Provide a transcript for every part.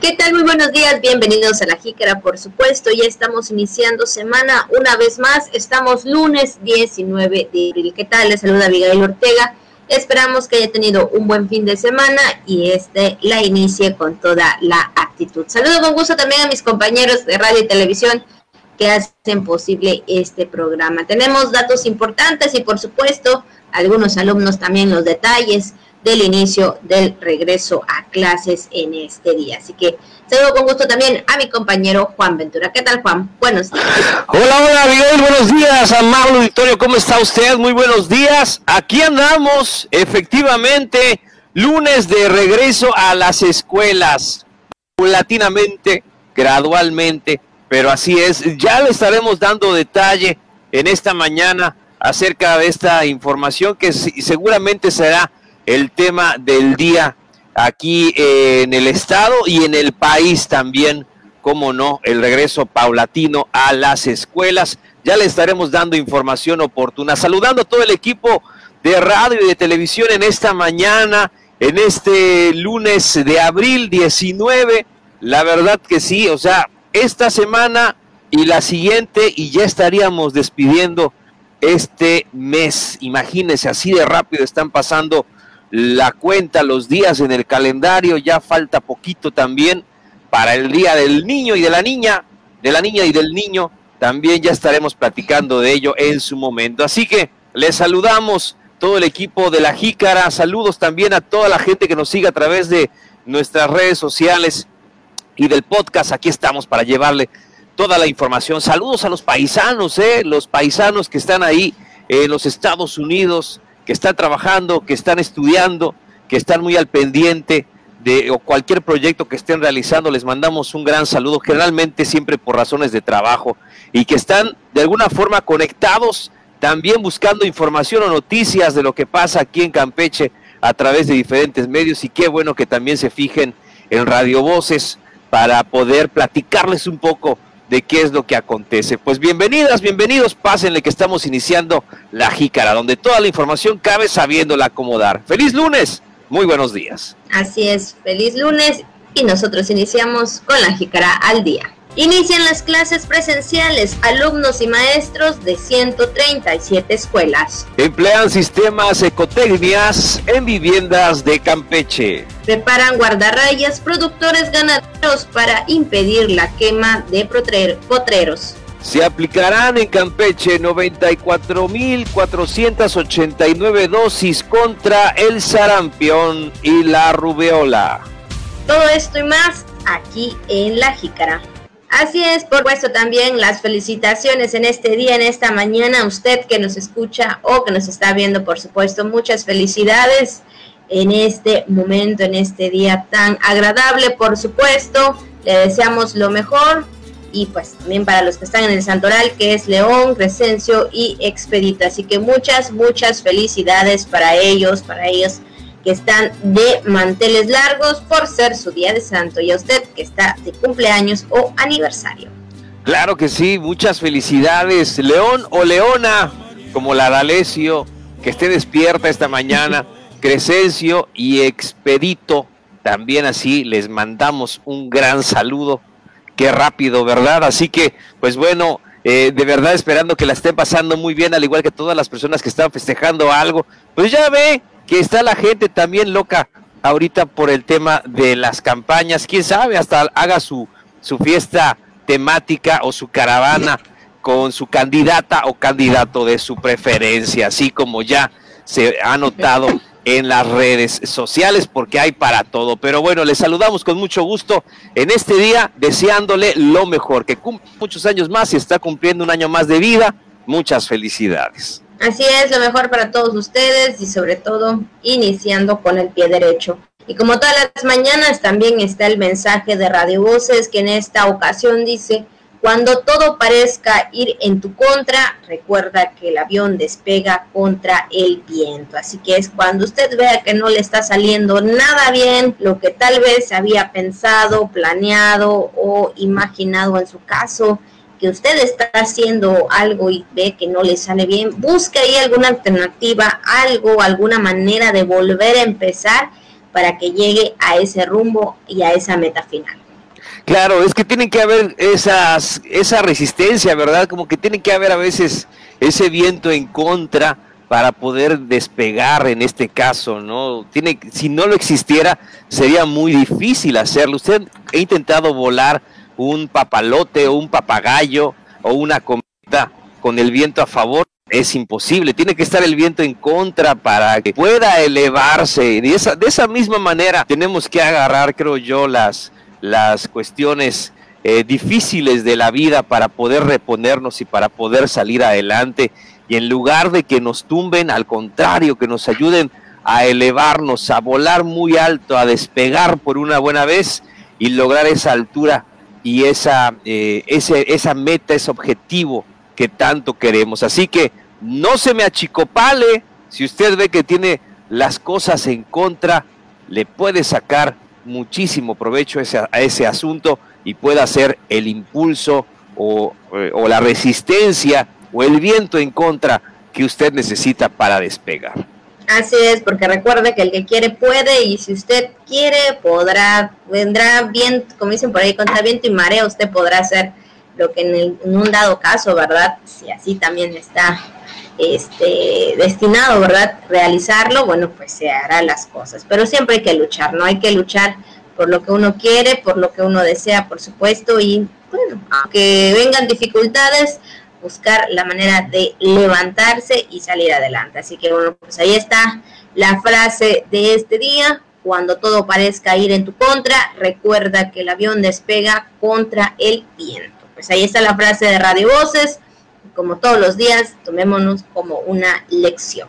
¿Qué tal? Muy buenos días, bienvenidos a la Jícara, por supuesto. Ya estamos iniciando semana una vez más. Estamos lunes 19 de abril. ¿Qué tal? Les saluda Abigail Ortega. Esperamos que haya tenido un buen fin de semana y este la inicie con toda la actitud. Saludo con gusto también a mis compañeros de radio y televisión que hacen posible este programa. Tenemos datos importantes y por supuesto algunos alumnos también los detalles del inicio del regreso a clases en este día. Así que saludo con gusto también a mi compañero Juan Ventura. ¿Qué tal, Juan? Buenos días. Hola, hola, Miguel. Buenos días, amado Victorio. ¿Cómo está usted? Muy buenos días. Aquí andamos, efectivamente, lunes de regreso a las escuelas, paulatinamente, gradualmente, pero así es. Ya le estaremos dando detalle en esta mañana acerca de esta información que seguramente será el tema del día aquí en el estado y en el país también, como no, el regreso paulatino a las escuelas. Ya le estaremos dando información oportuna. Saludando a todo el equipo de radio y de televisión en esta mañana, en este lunes de abril 19. La verdad que sí, o sea, esta semana y la siguiente y ya estaríamos despidiendo este mes. Imagínense, así de rápido están pasando la cuenta, los días en el calendario, ya falta poquito también para el día del niño y de la niña, de la niña y del niño, también ya estaremos platicando de ello en su momento. Así que les saludamos todo el equipo de la Jícara, saludos también a toda la gente que nos sigue a través de nuestras redes sociales y del podcast, aquí estamos para llevarle toda la información. Saludos a los paisanos, ¿eh? los paisanos que están ahí en los Estados Unidos, que están trabajando, que están estudiando, que están muy al pendiente de cualquier proyecto que estén realizando, les mandamos un gran saludo, generalmente siempre por razones de trabajo, y que están de alguna forma conectados, también buscando información o noticias de lo que pasa aquí en Campeche a través de diferentes medios, y qué bueno que también se fijen en Radio Voces para poder platicarles un poco de qué es lo que acontece. Pues bienvenidas, bienvenidos, pásenle que estamos iniciando la jícara, donde toda la información cabe sabiéndola acomodar. Feliz lunes, muy buenos días. Así es, feliz lunes y nosotros iniciamos con la jícara al día. Inician las clases presenciales alumnos y maestros de 137 escuelas. Emplean sistemas ecotecnias en viviendas de Campeche. Preparan guardarrayas productores ganaderos para impedir la quema de potreros. Se aplicarán en Campeche 94.489 dosis contra el sarampión y la rubeola. Todo esto y más aquí en La Jícara. Así es, por supuesto también las felicitaciones en este día, en esta mañana, a usted que nos escucha o que nos está viendo, por supuesto, muchas felicidades en este momento, en este día tan agradable, por supuesto. Le deseamos lo mejor y pues también para los que están en el Santoral, que es León, Crescencio y Expedito. Así que muchas, muchas felicidades para ellos, para ellos que están de manteles largos por ser su día de santo y a usted que está de cumpleaños o aniversario. Claro que sí, muchas felicidades, León o Leona, como la D'Alessio, que esté despierta esta mañana, Crescencio y Expedito, también así les mandamos un gran saludo. Qué rápido, ¿verdad? Así que, pues bueno, eh, de verdad esperando que la estén pasando muy bien, al igual que todas las personas que están festejando algo. Pues ya ve, que está la gente también loca ahorita por el tema de las campañas. Quién sabe, hasta haga su, su fiesta temática o su caravana con su candidata o candidato de su preferencia, así como ya se ha notado en las redes sociales, porque hay para todo. Pero bueno, les saludamos con mucho gusto en este día, deseándole lo mejor, que cumple muchos años más y está cumpliendo un año más de vida. Muchas felicidades. Así es, lo mejor para todos ustedes y sobre todo iniciando con el pie derecho. Y como todas las mañanas también está el mensaje de Radio Voces que en esta ocasión dice, cuando todo parezca ir en tu contra, recuerda que el avión despega contra el viento. Así que es cuando usted vea que no le está saliendo nada bien, lo que tal vez había pensado, planeado o imaginado en su caso, que usted está haciendo algo y ve que no le sale bien, busque ahí alguna alternativa, algo, alguna manera de volver a empezar para que llegue a ese rumbo y a esa meta final. Claro, es que tienen que haber esas, esa resistencia, ¿verdad? Como que tiene que haber a veces ese viento en contra para poder despegar en este caso, ¿no? Tiene, si no lo existiera, sería muy difícil hacerlo. Usted ha intentado volar un papalote o un papagayo o una cometa con el viento a favor, es imposible. Tiene que estar el viento en contra para que pueda elevarse. De esa, de esa misma manera tenemos que agarrar, creo yo, las, las cuestiones eh, difíciles de la vida para poder reponernos y para poder salir adelante. Y en lugar de que nos tumben, al contrario, que nos ayuden a elevarnos, a volar muy alto, a despegar por una buena vez y lograr esa altura y esa, eh, ese, esa meta, ese objetivo que tanto queremos. Así que no se me achicopale, si usted ve que tiene las cosas en contra, le puede sacar muchísimo provecho a ese, a ese asunto y pueda ser el impulso eh, o la resistencia o el viento en contra que usted necesita para despegar. Así es, porque recuerde que el que quiere puede y si usted quiere podrá, vendrá bien, como dicen por ahí, contra viento y marea, usted podrá hacer lo que en, un dado caso, ¿verdad? Si así también está este, destinado, ¿verdad? Realizarlo, bueno, pues se hará las cosas. Pero siempre hay que luchar, ¿no? Hay que luchar por lo que uno quiere, por lo que uno desea, por supuesto, y bueno, aunque vengan dificultades, buscar la manera de levantarse y salir adelante. Así que bueno, pues ahí está la frase de este día. Cuando todo parezca ir en tu contra, recuerda que el avión despega contra el viento. Pues ahí está la frase de Radio Voces. Como todos los días, tomémonos como una lección.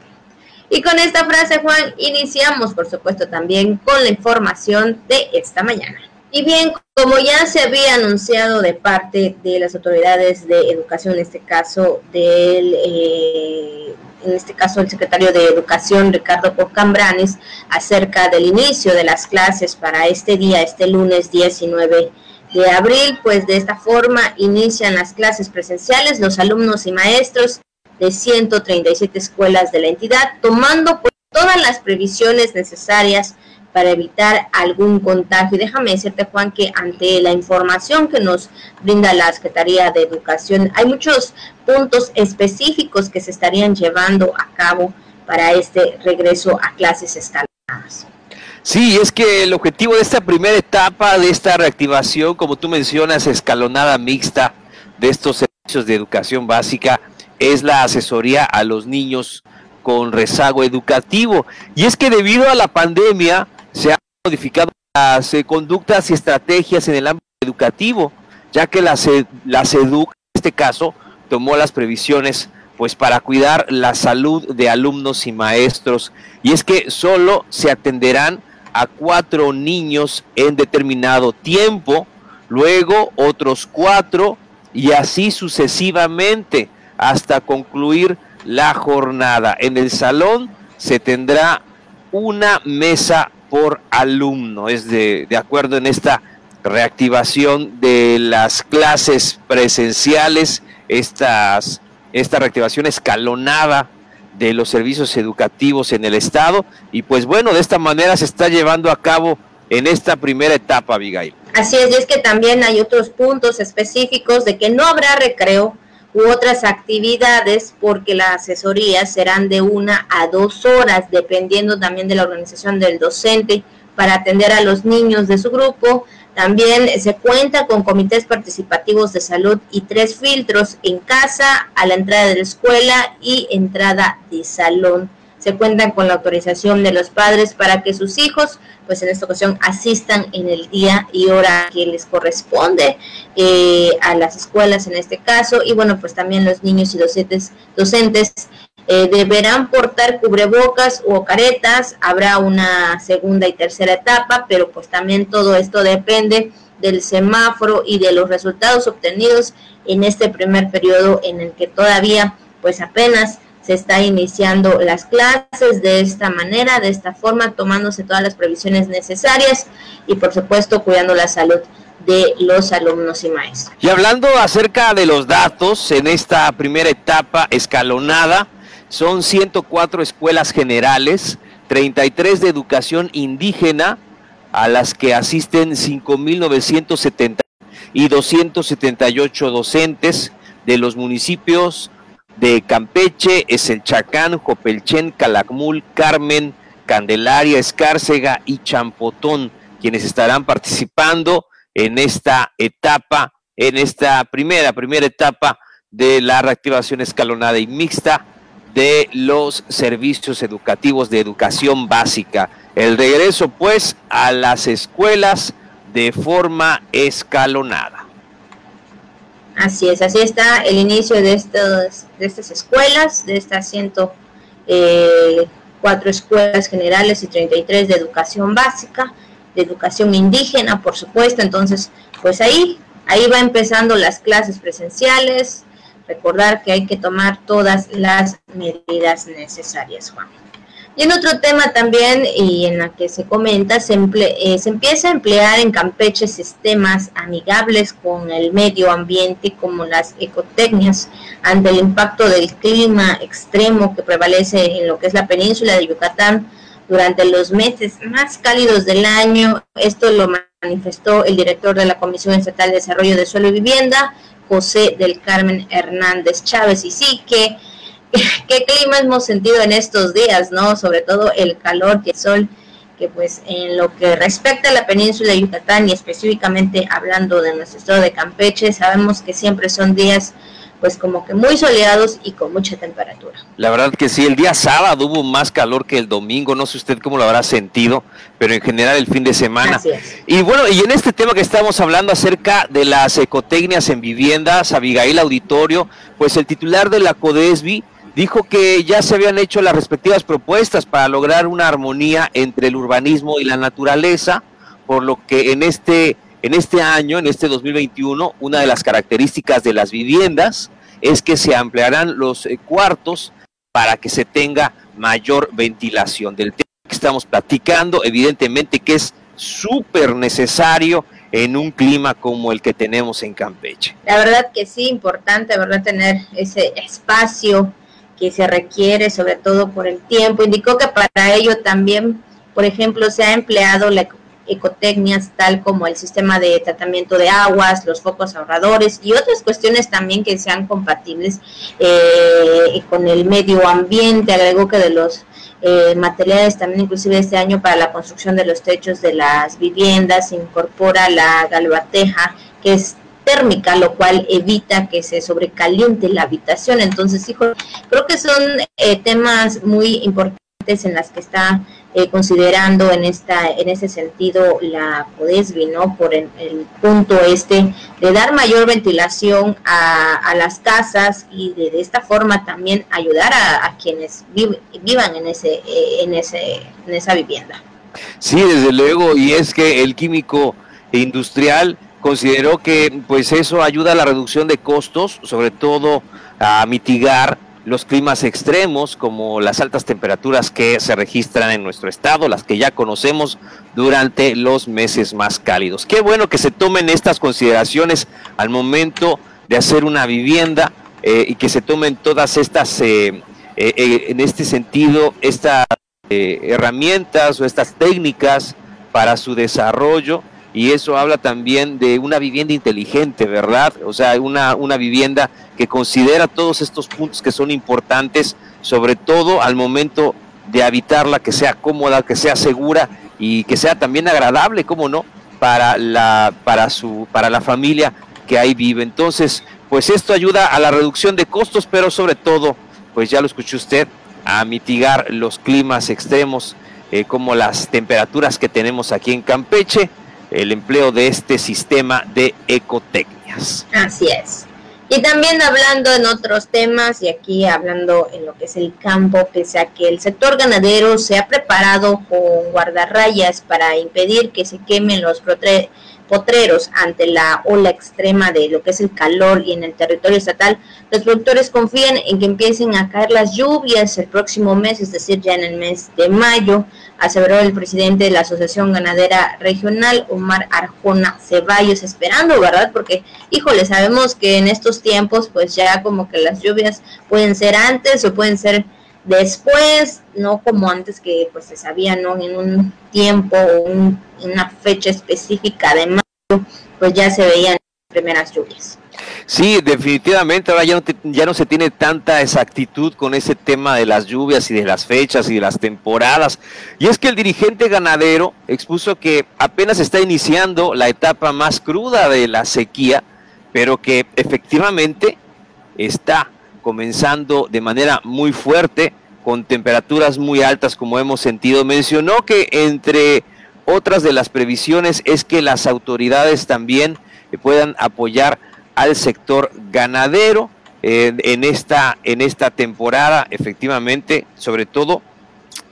Y con esta frase, Juan, iniciamos, por supuesto, también con la información de esta mañana. Y bien, como ya se había anunciado de parte de las autoridades de educación, en este caso del, eh, en este caso el secretario de Educación Ricardo Pocambranes, acerca del inicio de las clases para este día, este lunes 19 de abril, pues de esta forma inician las clases presenciales los alumnos y maestros de 137 escuelas de la entidad, tomando pues, todas las previsiones necesarias para evitar algún contagio. Déjame decirte, Juan, que ante la información que nos brinda la Secretaría de Educación, hay muchos puntos específicos que se estarían llevando a cabo para este regreso a clases escalonadas. Sí, es que el objetivo de esta primera etapa, de esta reactivación, como tú mencionas, escalonada mixta de estos servicios de educación básica, es la asesoría a los niños con rezago educativo. Y es que debido a la pandemia, se han modificado las eh, conductas y estrategias en el ámbito educativo, ya que la, la en este caso, tomó las previsiones pues para cuidar la salud de alumnos y maestros. Y es que solo se atenderán a cuatro niños en determinado tiempo, luego otros cuatro y así sucesivamente hasta concluir la jornada. En el salón se tendrá una mesa por alumno. Es de, de acuerdo en esta reactivación de las clases presenciales, estas, esta reactivación escalonada de los servicios educativos en el Estado. Y pues bueno, de esta manera se está llevando a cabo en esta primera etapa, Abigail. Así es, y es que también hay otros puntos específicos de que no habrá recreo u otras actividades porque las asesorías serán de una a dos horas, dependiendo también de la organización del docente para atender a los niños de su grupo. También se cuenta con comités participativos de salud y tres filtros en casa, a la entrada de la escuela y entrada de salón. Se cuentan con la autorización de los padres para que sus hijos pues en esta ocasión asistan en el día y hora que les corresponde eh, a las escuelas en este caso. Y bueno pues también los niños y docentes docentes eh, deberán portar cubrebocas o caretas. Habrá una segunda y tercera etapa pero pues también todo esto depende del semáforo y de los resultados obtenidos en este primer periodo en el que todavía pues apenas se está iniciando las clases de esta manera, de esta forma, tomándose todas las previsiones necesarias y por supuesto cuidando la salud de los alumnos y maestros. Y hablando acerca de los datos en esta primera etapa escalonada, son 104 escuelas generales, 33 de educación indígena, a las que asisten 5.970 y 278 docentes de los municipios de Campeche, Eselchacán, Jopelchen, Calakmul, Carmen, Candelaria, Escárcega y Champotón, quienes estarán participando en esta etapa, en esta primera, primera etapa de la reactivación escalonada y mixta de los servicios educativos de educación básica. El regreso pues a las escuelas de forma escalonada. Así es, así está el inicio de, estos, de estas escuelas, de estas 104 eh, escuelas generales y 33 de educación básica, de educación indígena, por supuesto. Entonces, pues ahí, ahí va empezando las clases presenciales. Recordar que hay que tomar todas las medidas necesarias, Juan. Y en otro tema también, y en la que se comenta, se, eh, se, empieza a emplear en Campeche sistemas amigables con el medio ambiente como las ecotecnias ante el impacto del clima extremo que prevalece en lo que es la península de Yucatán durante los meses más cálidos del año. Esto lo manifestó el director de la Comisión Estatal de Desarrollo de Suelo y Vivienda, José del Carmen Hernández Chávez. Y sí que qué clima hemos sentido en estos días, ¿no? Sobre todo el calor y el sol, que pues en lo que respecta a la península de Yucatán y específicamente hablando de nuestro estado de Campeche, sabemos que siempre son días pues como que muy soleados y con mucha temperatura. La verdad que sí, el día sábado hubo más calor que el domingo, no sé usted cómo lo habrá sentido, pero en general el fin de semana. Y bueno, y en este tema que estamos hablando acerca de las ecotecnias en viviendas, Abigail Auditorio, pues el titular de la CODESBI dijo que ya se habían hecho las respectivas propuestas para lograr una armonía entre el urbanismo y la naturaleza, por lo que en este, en este año, en este 2021, una de las características de las viviendas es que se ampliarán los eh, cuartos para que se tenga mayor ventilación. Del tema que estamos platicando, evidentemente que es súper necesario en un clima como el que tenemos en Campeche. La verdad que sí, importante, ¿verdad? Tener ese espacio que se requiere, sobre todo por el tiempo. Indicó que para ello también, por ejemplo, se ha empleado la ecotecnias tal como el sistema de tratamiento de aguas, los focos ahorradores y otras cuestiones también que sean compatibles eh, con el medio ambiente. Agregó que de los eh, materiales también inclusive este año para la construcción de los techos de las viviendas se incorpora la galvateja que es térmica, lo cual evita que se sobrecaliente la habitación. Entonces, hijo, creo que son eh, temas muy importantes en las que está eh, considerando en esta en ese sentido la CODESBI, ¿no? Por el, punto este de dar mayor ventilación a, las casas y de, esta forma también ayudar a, quienes vivan en ese eh, en ese en esa vivienda. Sí, desde luego, y es que el químico industrial consideró que pues eso ayuda a la reducción de costos, sobre todo a mitigar los climas extremos como las altas temperaturas que se registran en nuestro estado, las que ya conocemos durante los meses más cálidos. Qué bueno que se tomen estas consideraciones al momento de hacer una vivienda eh, y que se tomen todas estas, eh, eh, en este sentido, estas herramientas o estas técnicas para su desarrollo y eso habla también de una vivienda inteligente, ¿verdad? O sea, una, una vivienda que considera todos estos puntos que son importantes, sobre todo al momento de habitarla, que sea cómoda, que sea segura y que sea también agradable, ¿cómo no? Para la, para su, para la familia que ahí vive. Entonces, pues esto ayuda a la reducción de costos, pero sobre todo, pues ya lo escuchó usted, a mitigar los climas extremos, eh, como las temperaturas que tenemos aquí en Campeche el empleo de este sistema de ecotecnias. Así es. Y también hablando en otros temas y aquí hablando en lo que es el campo, pese a que el sector ganadero se ha preparado con guardarrayas para impedir que se quemen los potreros ante la ola extrema de lo que es el calor y en el territorio estatal, los productores confían en que empiecen a caer las lluvias el próximo mes, es decir, ya en el mes de mayo, aseveró el presidente de la Asociación Ganadera Regional, Omar Arjona Ceballos, esperando, ¿verdad? Porque, híjole, sabemos que en estos tiempos, pues ya como que las lluvias pueden ser antes o pueden ser Después, no como antes que pues se sabía, ¿no? En un tiempo o en una fecha específica de pues ya se veían primeras lluvias. Sí, definitivamente ahora ya no, ya no se tiene tanta exactitud con ese tema de las lluvias y de las fechas y de las temporadas. Y es que el dirigente ganadero expuso que apenas está iniciando la etapa más cruda de la sequía, pero que efectivamente está comenzando de manera muy fuerte, con temperaturas muy altas como hemos sentido. Mencionó que entre otras de las previsiones es que las autoridades también puedan apoyar al sector ganadero en, esta, en esta temporada, efectivamente, sobre todo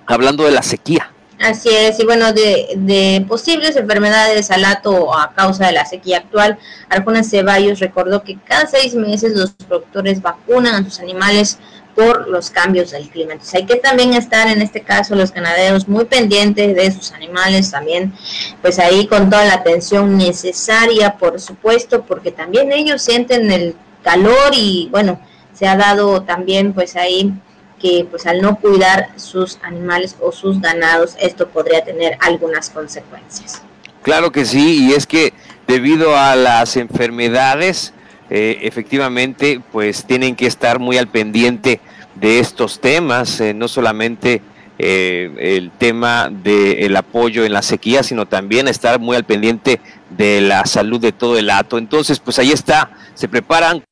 hablando de la sequía. Así es, y bueno, de, de posibles enfermedades al lato a causa de la sequía actual, Arjona Ceballos recordó que cada seis meses los productores vacunan a sus animales por los cambios del clima. Hay que también estar en este caso los ganaderos muy pendientes de sus animales también, pues ahí con toda la atención necesaria, por supuesto, porque también ellos sienten el calor y bueno, se ha dado también pues ahí que pues al no cuidar sus animales o sus ganados, esto podría tener algunas consecuencias. Claro que sí, y es que debido a las enfermedades, eh, efectivamente, pues tienen que estar muy al pendiente de estos temas, eh, no solamente eh, el tema del apoyo en la sequía, sino también estar muy al pendiente de la salud de todo el hato. Entonces, pues ahí está, se preparan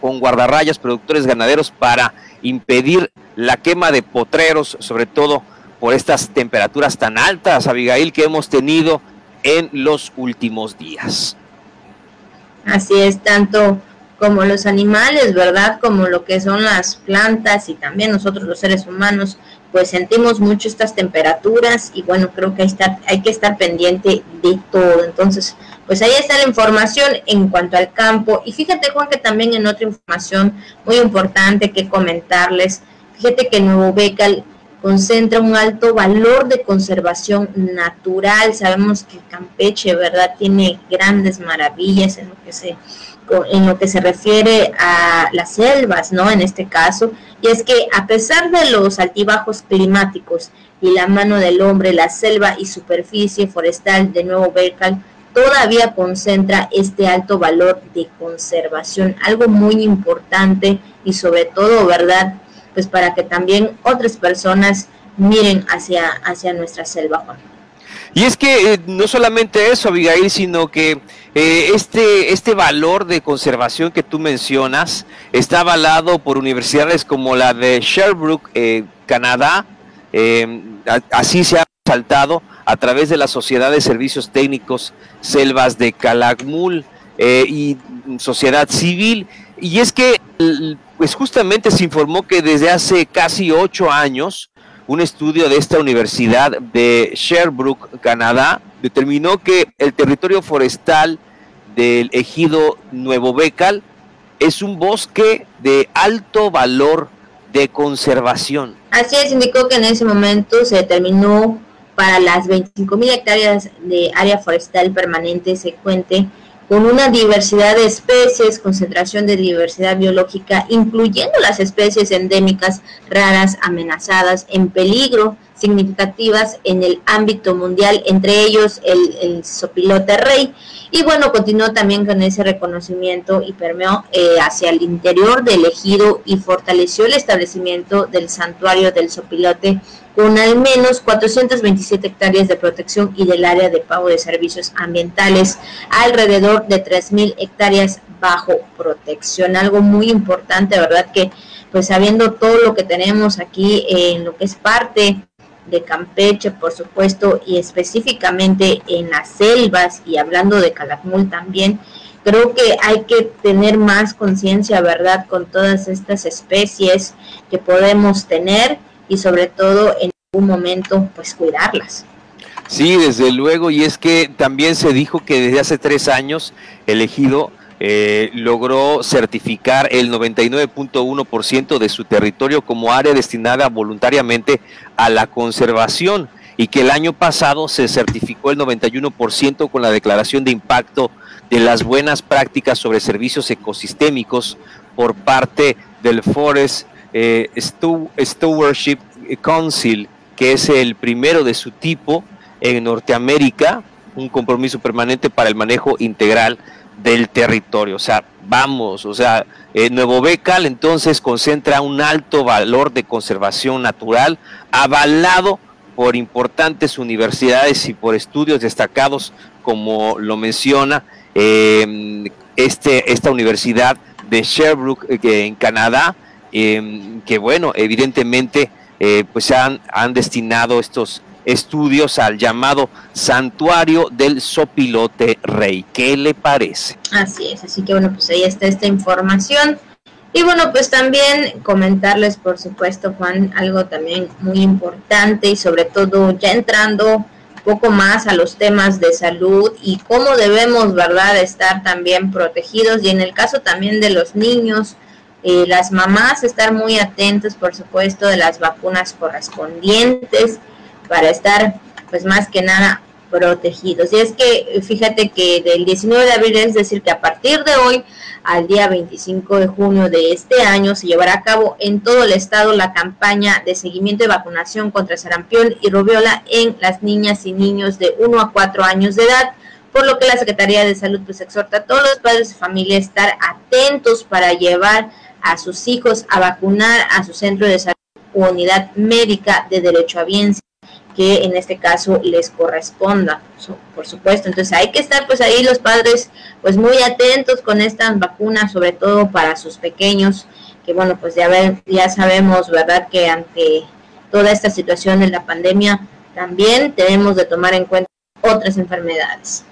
con guardarrayas, productores ganaderos para impedir la quema de potreros, sobre todo por estas temperaturas tan altas, Abigail, que hemos tenido en los últimos días. Así es, tanto como los animales, ¿verdad? Como lo que son las plantas y también nosotros los seres humanos, pues sentimos mucho estas temperaturas y bueno, creo que hay, hay que estar pendiente de todo. Entonces, pues ahí está la información en cuanto al campo. Y fíjate, Juan, que también en otra información muy importante que comentarles, fíjate que Nuevo Becal concentra un alto valor de conservación natural. Sabemos que Campeche, ¿verdad?, tiene grandes maravillas en lo que se en lo que se refiere a las selvas, ¿no? En este caso, y es que a pesar de los altibajos climáticos y la mano del hombre, la selva y superficie forestal de Nuevo Becal todavía concentra este alto valor de conservación, algo muy importante y sobre todo, ¿verdad? Pues para que también otras personas miren hacia, hacia nuestra selva, Y es que eh, no solamente eso, Abigail, sino que eh, este, este valor de conservación que tú mencionas está avalado por universidades como la de Sherbrooke, eh, Canadá, así se ha resaltado a través de la Sociedad de Servicios Técnicos Selvas de Calakmul eh, y Sociedad Civil. Y es que, pues justamente se informó que desde hace casi ocho años, un estudio de esta universidad de Sherbrooke, Canadá, determinó que el territorio forestal del ejido Nuevo Becal es un bosque de alto valor de conservación. Así es, indicó que en ese momento se determinó para las 25.000 hectáreas de área forestal permanente se cuente con una diversidad de especies, concentración de diversidad biológica, incluyendo las especies endémicas raras, amenazadas, en peligro, significativas en el ámbito mundial, entre ellos el, el sopilote rey. Y bueno, continuó también con ese reconocimiento y permeó eh, hacia el interior del ejido y fortaleció el establecimiento del santuario del sopilote con al menos 427 hectáreas de protección y del área de pago de servicios ambientales, alrededor de 3.000 hectáreas bajo protección. Algo muy importante, ¿verdad? Que pues sabiendo todo lo que tenemos aquí en lo que es parte de Campeche, por supuesto, y específicamente en las selvas y hablando de Calakmul también, creo que hay que tener más conciencia, ¿verdad?, con todas estas especies que podemos tener y sobre todo en algún momento pues cuidarlas. Sí, desde luego, y es que también se dijo que desde hace tres años el ejido eh, logró certificar el 99.1% de su territorio como área destinada voluntariamente a la conservación y que el año pasado se certificó el 91% con la declaración de impacto de las buenas prácticas sobre servicios ecosistémicos por parte del Forest eh, Stewardship Council, que es el primero de su tipo en Norteamérica, un compromiso permanente para el manejo integral del territorio. O sea, vamos, o sea, eh, Nuevo Becal entonces concentra un alto valor de conservación natural avalado por importantes universidades y por estudios destacados, como lo menciona em, este, esta universidad de Sherbrooke eh, en Canadá, em, que bueno, evidentemente eh, pues han, han destinado estos estudios al llamado Santuario del Sopilote Rey. ¿Qué le parece? Así es, así que bueno, pues ahí está esta información. Y bueno, pues también comentarles, por supuesto, Juan, algo también muy importante y sobre todo ya entrando poco más a los temas de salud y cómo debemos, ¿verdad?, estar también protegidos y en el caso también de los niños, eh, las mamás estar muy atentos, por supuesto, de las vacunas correspondientes para estar, pues más que nada, protegidos. Y es que fíjate que del 19 de abril, es decir, que a partir de hoy al día 25 de junio de este año se llevará a cabo en todo el estado la campaña de seguimiento y vacunación contra sarampión y rubiola en las niñas y niños de 1 a 4 años de edad, por lo que la Secretaría de Salud pues exhorta a todos los padres de familia a estar atentos para llevar a sus hijos a vacunar a su centro de salud u unidad médica de derecho a bienes que en este caso les corresponda, por supuesto. Entonces hay que estar pues ahí los padres pues muy atentos con estas vacunas, sobre todo para sus pequeños, que bueno, pues ya, ya sabemos, ¿verdad? Que ante toda esta situación de la pandemia también tenemos de tomar en cuenta otras enfermedades.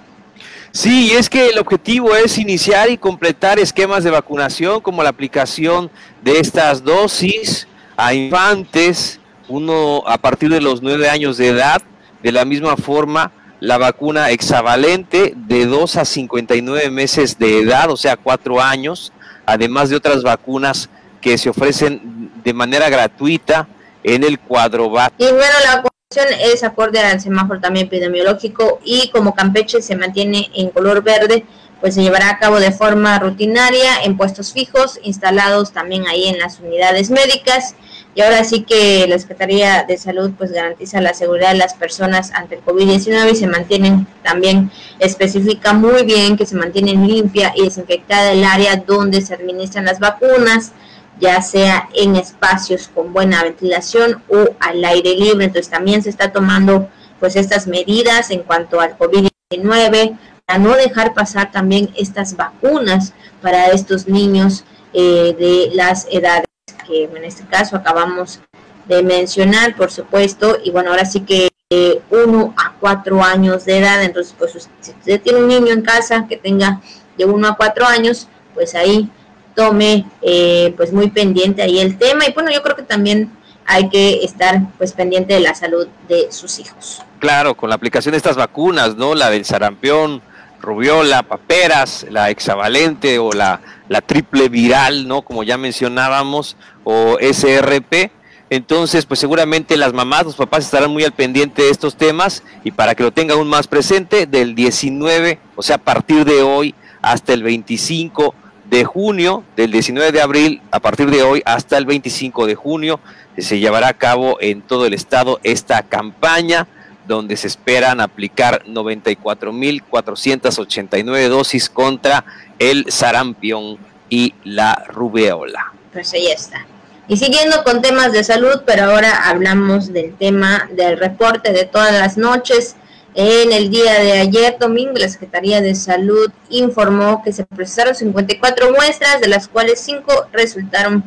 Sí, es que el objetivo es iniciar y completar esquemas de vacunación como la aplicación de estas dosis a infantes, uno a partir de los nueve años de edad, de la misma forma la vacuna hexavalente de 2 a 59 meses de edad, o sea, cuatro años, además de otras vacunas que se ofrecen de manera gratuita en el cuadro Y bueno, la vacunación es acorde al semáforo también epidemiológico y como Campeche se mantiene en color verde, pues se llevará a cabo de forma rutinaria en puestos fijos instalados también ahí en las unidades médicas y ahora sí que la Secretaría de Salud pues garantiza la seguridad de las personas ante el COVID-19 y se mantienen también, especifica muy bien que se mantiene limpia y desinfectada el área donde se administran las vacunas, ya sea en espacios con buena ventilación o al aire libre. Entonces también se está tomando pues estas medidas en cuanto al COVID-19 para no dejar pasar también estas vacunas para estos niños eh, de las edades que en este caso acabamos de mencionar, por supuesto, y bueno, ahora sí que eh, uno a cuatro años de edad, entonces pues si usted tiene un niño en casa que tenga de uno a cuatro años, pues ahí tome eh, pues muy pendiente ahí el tema y bueno, yo creo que también hay que estar pues pendiente de la salud de sus hijos. Claro, con la aplicación de estas vacunas, ¿no? La del sarampión, rubiola, paperas, la hexavalente o la, la triple viral, ¿no? Como ya mencionábamos, o SRP. Entonces, pues seguramente las mamás, los papás estarán muy al pendiente de estos temas y para que lo tengan aún más presente, del 19, o sea, a partir de hoy hasta el 25 de junio, del 19 de abril, a partir de hoy hasta el 25 de junio, se llevará a cabo en todo el estado esta campaña donde se esperan aplicar 94.489 dosis contra el sarampión y la rubeola. Pues ahí está. Y siguiendo con temas de salud, pero ahora hablamos del tema del reporte de todas las noches. En el día de ayer, domingo, la Secretaría de Salud informó que se procesaron 54 muestras, de las cuales 5 resultaron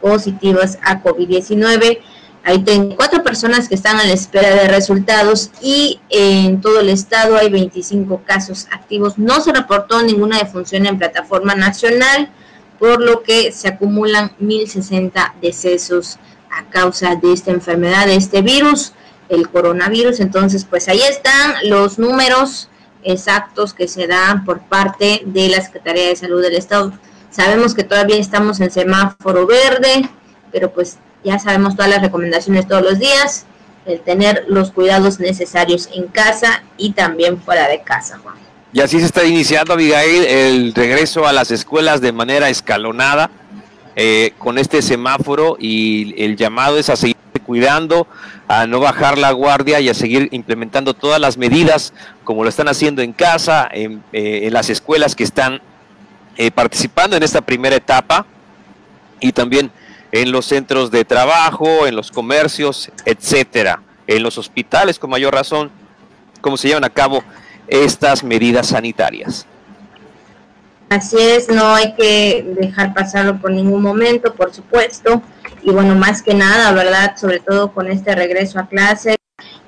positivas a COVID-19. Hay cuatro personas que están a la espera de resultados y en todo el estado hay 25 casos activos. No se reportó ninguna defunción en plataforma nacional, por lo que se acumulan 1.060 decesos a causa de esta enfermedad, de este virus, el coronavirus. Entonces, pues ahí están los números exactos que se dan por parte de la Secretaría de Salud del Estado. Sabemos que todavía estamos en semáforo verde, pero pues ya sabemos todas las recomendaciones todos los días, el tener los cuidados necesarios en casa y también fuera de casa, Juan. Y así se está iniciando, Abigail, el regreso a las escuelas de manera escalonada. eh, con este semáforo y el llamado es a seguir cuidando, a no bajar la guardia y a seguir implementando todas las medidas como lo están haciendo en casa, en, eh, las escuelas que están eh, participando en esta primera etapa y también en los centros de trabajo, en los comercios, etcétera, en los hospitales con mayor razón, como se llevan a cabo estas medidas sanitarias. Así es, no hay que dejar pasarlo por ningún momento, por supuesto. Y bueno, más que nada, ¿verdad? Sobre todo con este regreso a clase,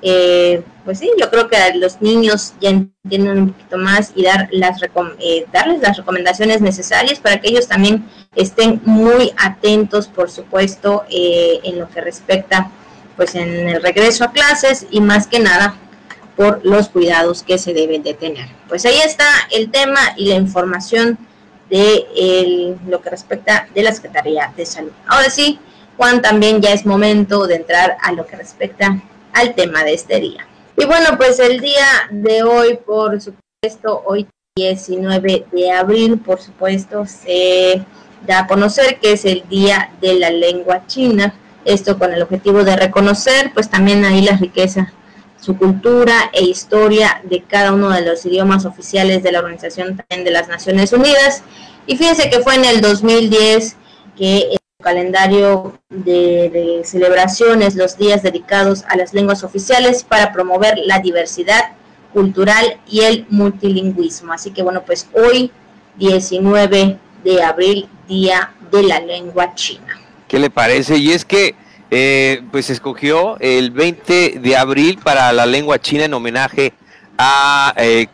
eh, pues sí, yo creo que los niños ya entienden un poquito más y dar las eh, darles las recomendaciones necesarias para que ellos también estén muy atentos, por supuesto, eh, en lo que respecta pues en el regreso a clases y más que nada por los cuidados que se deben de tener. Pues ahí está el tema y la información de lo que respecta de la Secretaría de Salud. Ahora sí, Juan, también ya es momento de entrar a lo que respecta al tema de este día. Y bueno, pues el día de hoy, por supuesto, hoy 19 de abril, por supuesto, se da a conocer que es el Día de la Lengua China. Esto con el objetivo de reconocer, pues también ahí la riqueza su cultura e historia de cada uno de los idiomas oficiales de la Organización de las Naciones Unidas. Y fíjense que fue en el 2010 que calendario de, celebraciones, los días dedicados a las lenguas oficiales para promover la diversidad cultural y el multilingüismo. Así que bueno, pues hoy 19 de abril, Día de la Lengua China. ¿Qué le parece? Y es que eh, pues escogió el 20 de abril para la lengua china en homenaje a eh,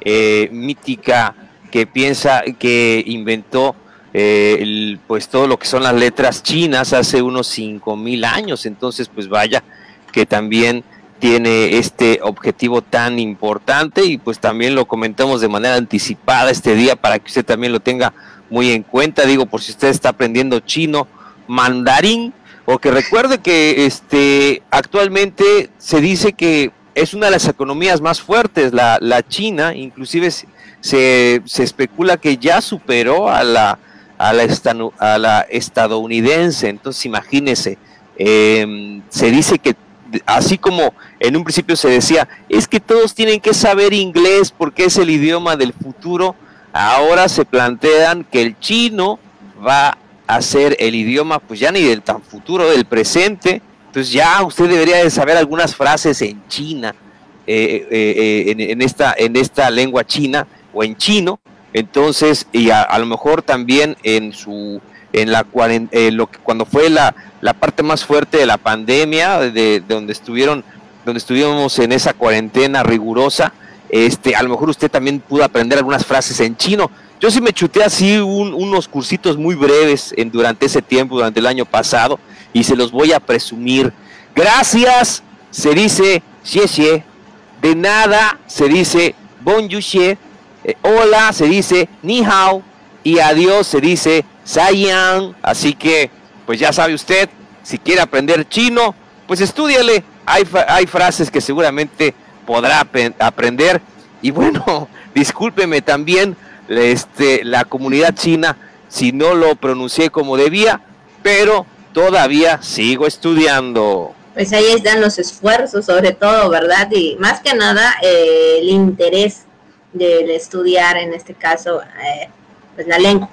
eh, mítica que piensa que inventó eh, pues todo lo que son las letras chinas hace unos 5000 años. Entonces, pues vaya que también tiene este objetivo tan importante y pues también lo comentamos de manera anticipada este día para que usted también lo tenga muy en cuenta. Digo, por si usted está aprendiendo chino, mandarín, o que recuerde que este actualmente se dice que es una de las economías más fuertes, la, la China, inclusive se, se, especula que ya superó a la, a la, a la estadounidense, entonces imagínese, em, se dice que así como en un principio se decía, es que todos tienen que saber inglés porque es el idioma del futuro, ahora se plantean que el chino va hacer el idioma, pues ya ni del tan futuro, del presente. Entonces ya usted debería de saber algunas frases en China, eh, eh, eh, en, esta, en esta lengua china o en chino. Entonces, y a, lo mejor también en su en la lo que cuando fue la, la parte más fuerte de la pandemia, de, donde estuvieron, donde estuvimos en esa cuarentena rigurosa, este, a lo mejor usted también pudo aprender algunas frases en chino. Yo sí me chuté así unos cursitos muy breves en, durante ese tiempo, durante el año pasado, y se los voy a presumir. Gracias se dice xie de nada se dice bon xie, eh, hola se dice ni hao, y adiós se dice sayan. Así que, pues ya sabe usted, si quiere aprender chino, pues estudiale. Hay, hay frases que seguramente podrá aprender. Y bueno, discúlpeme también este, la comunidad china si no lo pronuncié como debía, pero todavía sigo estudiando. Pues ahí están los esfuerzos, sobre todo, ¿verdad? Y más que nada eh, el interés de, estudiar, en este caso, eh, pues la lengua,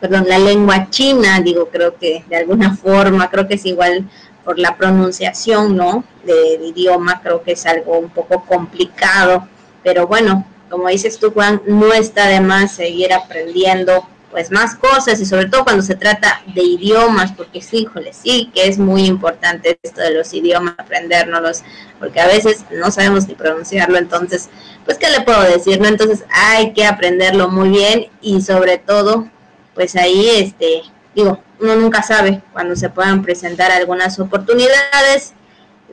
perdón, la lengua china, digo, creo que de alguna forma, creo que es igual por la pronunciación, ¿no? Del idioma, creo que es algo un poco complicado, pero bueno, como dices tú, Juan, no está de más seguir aprendiendo pues más cosas y sobre todo cuando se trata de idiomas, porque sí, híjole, sí que es muy importante esto de los idiomas, aprendérnoslos, porque a veces no sabemos ni pronunciarlo, entonces, pues, ¿qué le puedo decir? no Entonces hay que aprenderlo muy bien y sobre todo, pues ahí, este, digo, uno nunca sabe cuando se puedan presentar algunas oportunidades,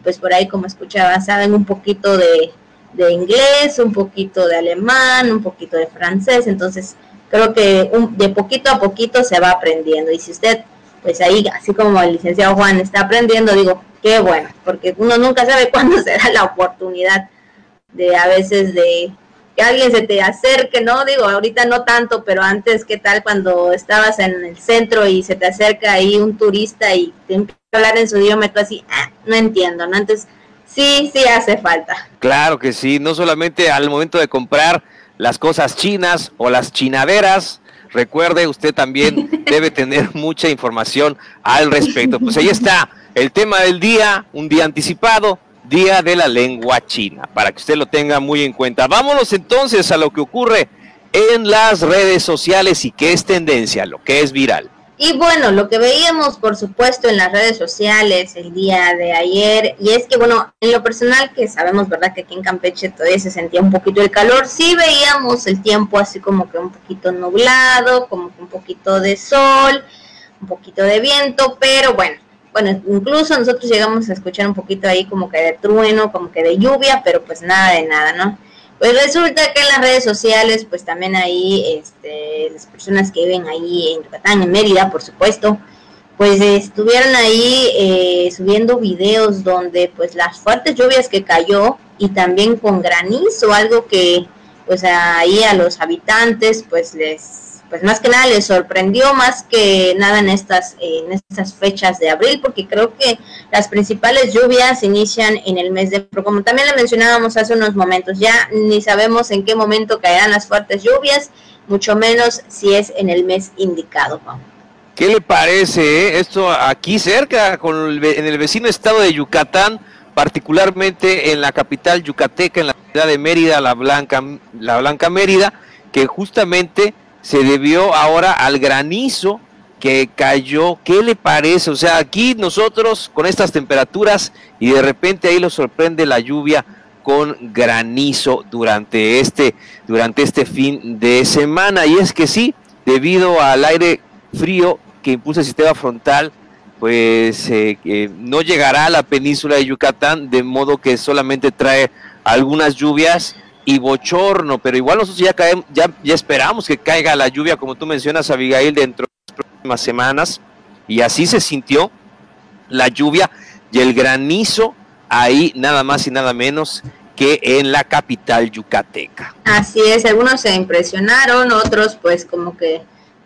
pues por ahí como escuchaba, saben un poquito de, de inglés, un poquito de alemán, un poquito de francés, entonces creo que de poquito a poquito se va aprendiendo. Y si usted pues ahí, así como el licenciado Juan está aprendiendo, digo, qué bueno, porque uno nunca sabe cuándo será la oportunidad de a veces de que alguien se te acerque, ¿no? Digo, ahorita no tanto, pero antes, ¿qué tal cuando estabas en el centro y se te acerca ahí un turista y te empieza a hablar en su idioma y tú así, ah, no entiendo, ¿no? Entonces, sí, sí hace falta. Claro que sí, no solamente al momento de comprar las cosas chinas o las chinaderas, recuerde, usted también debe tener mucha información al respecto. Pues ahí está el tema del día, un día anticipado, Día de la Lengua China, para que usted lo tenga muy en cuenta. Vámonos entonces a lo que ocurre en las redes sociales y qué es tendencia, lo que es viral. Y bueno, lo que veíamos, por supuesto, en las redes sociales el día de ayer, y es que, bueno, en lo personal, que sabemos, ¿verdad?, que aquí en Campeche todavía se sentía un poquito el calor, sí veíamos el tiempo así como que un poquito nublado, como que un poquito de sol, un poquito de viento, pero bueno, bueno, incluso nosotros llegamos a escuchar un poquito ahí como que de trueno, como que de lluvia, pero pues nada de nada, ¿no? Pues resulta que en las redes sociales, pues también ahí, este, las personas que viven ahí en Yucatán, en Mérida, por supuesto, pues estuvieron ahí eh, subiendo videos donde pues las fuertes lluvias que cayó y también con granizo, algo que pues ahí a los habitantes pues les pues más que nada les sorprendió más que nada en estas en estas fechas de abril porque creo que las principales lluvias inician en el mes de pero como también le mencionábamos hace unos momentos ya ni sabemos en qué momento caerán las fuertes lluvias mucho menos si es en el mes indicado ¿Qué le parece eh? esto aquí cerca con en el vecino estado de Yucatán particularmente en la capital yucateca en la ciudad de Mérida la Blanca la Blanca Mérida que justamente se debió ahora al granizo que cayó. ¿Qué le parece? O sea, aquí nosotros con estas temperaturas y de repente ahí lo sorprende la lluvia con granizo durante este durante este fin de semana y es que sí, debido al aire frío que impulsa el sistema frontal, pues eh, no llegará a la península de Yucatán, de modo que solamente trae algunas lluvias y bochorno, pero igual nosotros ya, caemos, ya, ya esperamos que caiga la lluvia, como tú mencionas, Abigail, dentro de las próximas semanas, y así se sintió la lluvia y el granizo ahí nada más y nada menos que en la capital yucateca. Así es, algunos se impresionaron, otros pues como que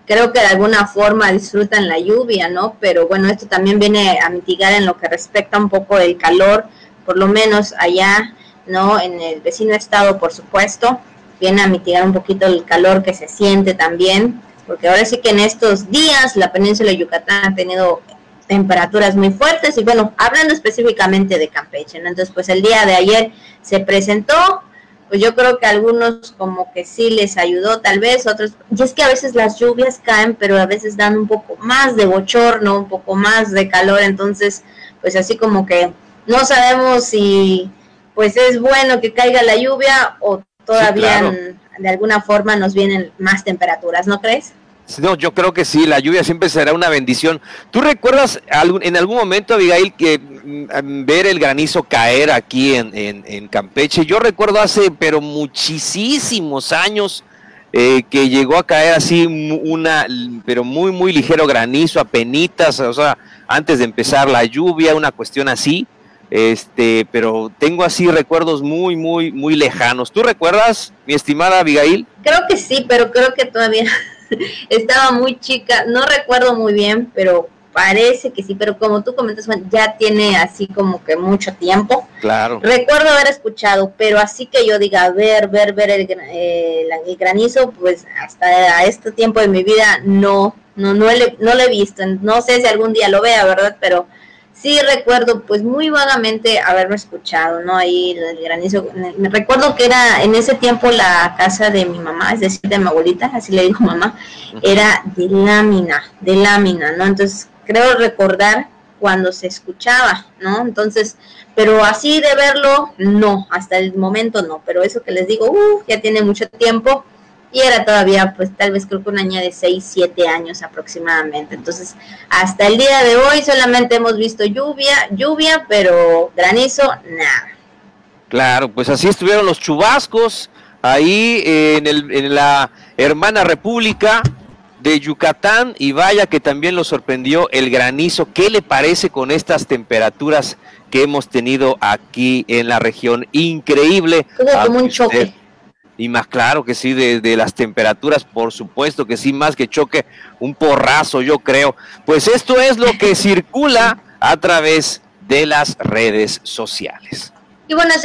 creo que de alguna forma disfrutan la lluvia, ¿no? Pero bueno, esto también viene a mitigar en lo que respecta un poco del calor, por lo menos allá ¿no? En el vecino estado, por supuesto, viene a mitigar un poquito el calor que se siente también, porque ahora sí que en estos días la península de Yucatán ha tenido temperaturas muy fuertes y bueno, hablando específicamente de Campeche, Entonces, pues el día de ayer se presentó, pues yo creo que algunos como que sí les ayudó, tal vez otros, y es que a veces las lluvias caen, pero a veces dan un poco más de bochorno, un poco más de calor, entonces, pues así como que no sabemos si pues es bueno que caiga la lluvia o todavía de alguna forma nos vienen más temperaturas, ¿no crees? No, yo creo que sí, la lluvia siempre será una bendición. ¿Tú recuerdas en algún momento, Abigail, que mm, ver el granizo caer aquí en, en, Campeche? Yo recuerdo hace, pero muchísimos años, eh, que llegó a caer así una, pero muy, muy ligero granizo, a penitas, o sea, antes de empezar la lluvia, una cuestión así. Este, pero tengo así recuerdos muy, muy, muy lejanos. ¿Tú recuerdas, mi estimada Abigail? Creo que sí, pero creo que todavía estaba muy chica. No recuerdo muy bien, pero parece que sí, pero como tú comentas, ya tiene así como que mucho tiempo. Claro. Recuerdo haber escuchado, pero así que yo diga, ver, ver, ver el, eh, el granizo, pues hasta este tiempo de mi vida no, no, no, no lo he visto. No sé si algún día lo vea, ¿verdad? Pero sí recuerdo pues muy vagamente haberme escuchado, ¿no? Ahí el granizo. Me recuerdo que era en ese tiempo la casa de mi mamá, es decir, de mi abuelita, así le dijo mamá, era de lámina, de lámina, ¿no? Entonces creo recordar cuando se escuchaba, ¿no? Entonces, pero así de verlo, no, hasta el momento no, pero eso que les digo, uh, ya tiene mucho tiempo y era todavía, pues tal vez creo que una niña de 6, 7 años aproximadamente. Entonces, hasta el día de hoy solamente hemos visto lluvia, lluvia, pero granizo, nada. Claro, pues así estuvieron los chubascos ahí en, el, en la hermana república de Yucatán y vaya que también lo sorprendió el granizo. ¿Qué le parece con estas temperaturas que hemos tenido aquí en la región? Increíble. como un choque y más claro que sí, de, las temperaturas, por supuesto que sí, más que choque, un porrazo, yo creo. Pues esto es lo que circula a través de las redes sociales. Y bueno,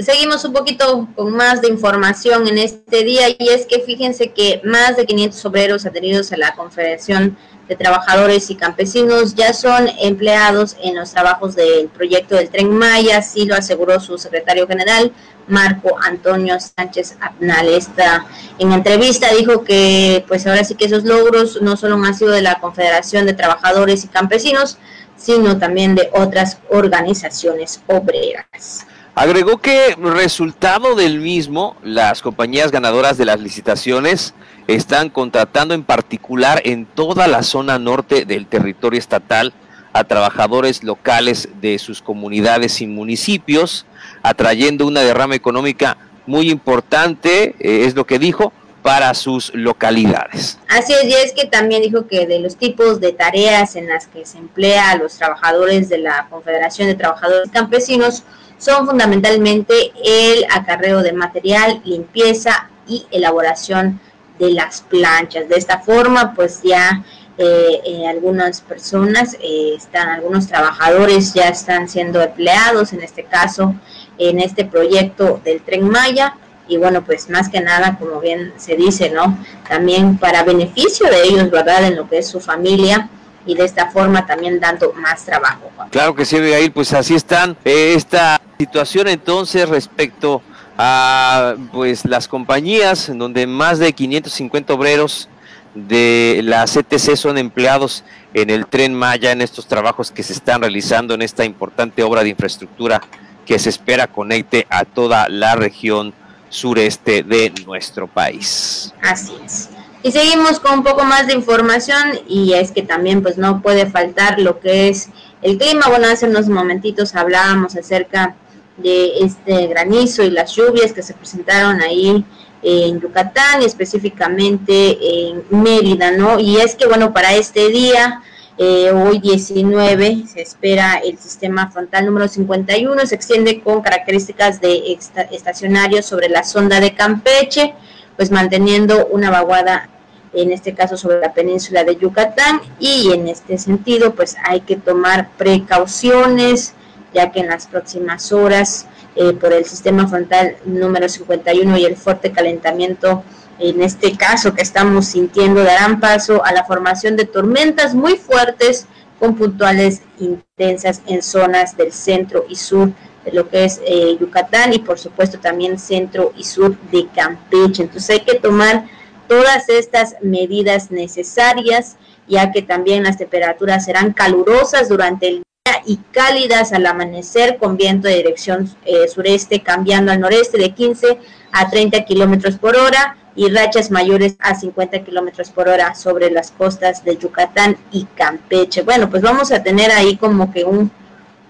seguimos un poquito con más de información en este día y es que fíjense que más de 500 obreros adheridos a la Confederación de Trabajadores y Campesinos ya son empleados en los trabajos del proyecto del Tren Maya, así lo aseguró su secretario general, Marco Antonio Sánchez Abnal. Esta, en entrevista dijo que pues ahora sí que esos logros no solo han sido de la Confederación de Trabajadores y Campesinos, sino también de otras organizaciones obreras. Agregó que resultado del mismo, las compañías ganadoras de las licitaciones están contratando en particular en toda la zona norte del territorio estatal a trabajadores locales de sus comunidades y municipios, atrayendo una derrama económica muy importante, eh, es lo que dijo, para sus localidades. Así es, y es que también dijo que de los tipos de tareas en las que se emplea a los trabajadores de la Confederación de Trabajadores Campesinos, son fundamentalmente el acarreo de material, limpieza y elaboración de las planchas. De esta forma, pues ya eh, eh, algunas personas eh, están, algunos trabajadores ya están siendo empleados, en este caso, en este proyecto del Tren Maya. Y bueno, pues más que nada, como bien se dice, ¿no? También para beneficio de ellos, ¿verdad? En lo que es su familia y de esta forma también dando más trabajo. Claro que sí, Abigail, pues así están. esta situación entonces respecto a pues las compañías donde más de 550 obreros de la CTC son empleados en el tren Maya en estos trabajos que se están realizando en esta importante obra de infraestructura que se espera conecte a toda la región sureste de nuestro país. Así es. Y seguimos con un poco más de información y es que también pues no puede faltar lo que es el clima. Bueno, hace unos momentitos hablábamos acerca de este granizo y las lluvias que se presentaron ahí en Yucatán y específicamente en Mérida, ¿no? Y es que, bueno, para este día, eh, hoy 19, se espera el sistema frontal número 51, se extiende con características de estacionario sobre la sonda de Campeche, pues manteniendo una vaguada en este caso sobre la península de Yucatán. Y en este sentido pues hay que tomar precauciones ya que en las próximas horas, eh, por el sistema frontal número 51 y el fuerte calentamiento, en este caso que estamos sintiendo, darán paso a la formación de tormentas muy fuertes con puntuales intensas en zonas del centro y sur lo que es eh, Yucatán y por supuesto también centro y sur de Campeche. Entonces hay que tomar todas estas medidas necesarias ya que también las temperaturas serán calurosas durante el y cálidas al amanecer con viento de dirección eh, sureste cambiando al noreste de 15 a 30 kilómetros por hora y rachas mayores a 50 kilómetros por hora sobre las costas de Yucatán y Campeche. Bueno, pues vamos a tener ahí como que un,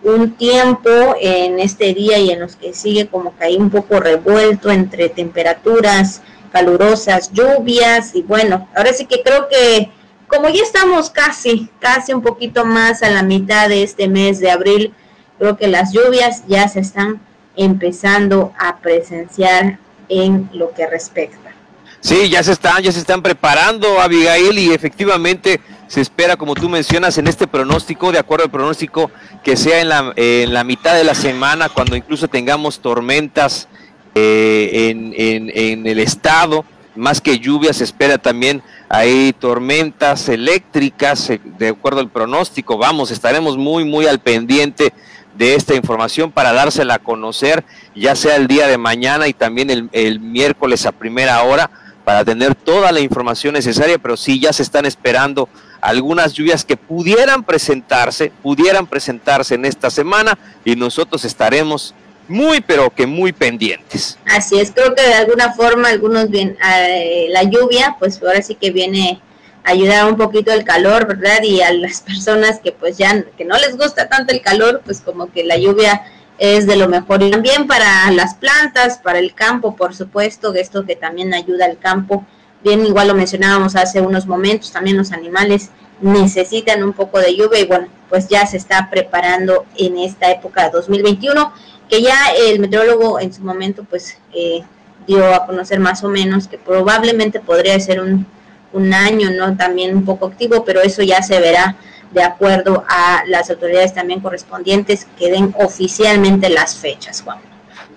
un tiempo en este día y en los que sigue como que hay un poco revuelto entre temperaturas calurosas, lluvias y bueno, ahora sí que creo que como ya estamos casi, casi un poquito más a la mitad de este mes de abril, creo que las lluvias ya se están empezando a presenciar en lo que respecta. Sí, ya se están, ya se están preparando, Abigail, y efectivamente se espera, como tú mencionas, en este pronóstico, de acuerdo al pronóstico, que sea en la, en la mitad de la semana, cuando incluso tengamos tormentas eh, en, en, en el estado, más que lluvia, se espera también hay tormentas eléctricas, eh, de acuerdo al pronóstico. Vamos, estaremos muy, muy al pendiente de esta información para dársela a conocer, ya sea el día de mañana y también el, el miércoles a primera hora, para tener toda la información necesaria, pero sí ya se están esperando algunas lluvias que pudieran presentarse, pudieran presentarse en esta semana y nosotros estaremos muy, pero que muy pendientes. Así es, creo que de alguna forma algunos bien, eh, la lluvia, pues ahora sí que viene a ayudar un poquito el calor, ¿verdad? Y a las personas que pues ya, que no les gusta tanto el calor, pues como que la lluvia es de lo mejor. Y también para las plantas, para el campo, por supuesto, esto que también ayuda al campo. Bien, igual lo mencionábamos hace unos momentos, también los animales necesitan un poco de lluvia y bueno, pues ya se está preparando en esta época 2021 que ya el meteorólogo en su momento pues eh, dio a conocer más o menos que probablemente podría ser un, un año, ¿no? También un poco activo, pero eso ya se verá de acuerdo a las autoridades también correspondientes que den oficialmente las fechas, Juan.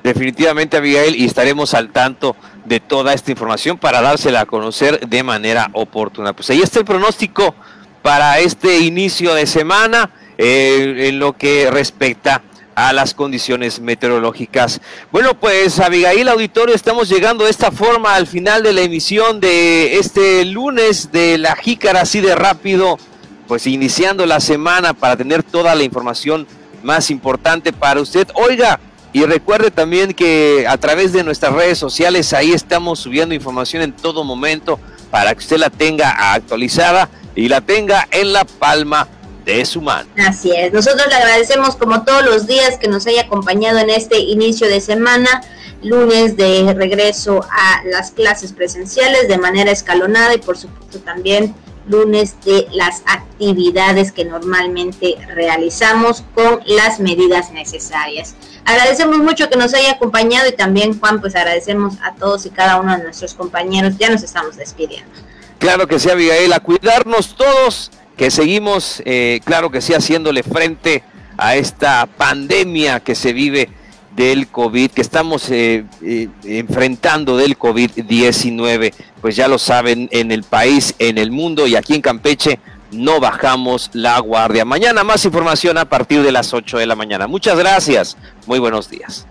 Definitivamente, Abigail, y estaremos al tanto de toda esta información para dársela a conocer de manera oportuna. Pues ahí está el pronóstico para este inicio de semana eh, en lo que respecta a las condiciones meteorológicas. Bueno, pues Abigail Auditorio, estamos llegando de esta forma al final de la emisión de este lunes de la jícara así de rápido, pues iniciando la semana para tener toda la información más importante para usted. Oiga, y recuerde también que a través de nuestras redes sociales ahí estamos subiendo información en todo momento para que usted la tenga actualizada y la tenga en la palma de su mano. Así es, nosotros le agradecemos como todos los días que nos haya acompañado en este inicio de semana, lunes de regreso a las clases presenciales de manera escalonada y por supuesto también lunes de las actividades que normalmente realizamos con las medidas necesarias. Agradecemos mucho que nos haya acompañado y también Juan, pues agradecemos a todos y cada uno de nuestros compañeros. Ya nos estamos despidiendo. Claro que sí, Abigail, a cuidarnos todos que seguimos, eh, claro que sí, haciéndole frente a esta pandemia que se vive del COVID, que estamos eh, eh, enfrentando del COVID-19. Pues ya lo saben, en el país, en el mundo y aquí en Campeche no bajamos la guardia. Mañana más información a partir de las 8 de la mañana. Muchas gracias. Muy buenos días.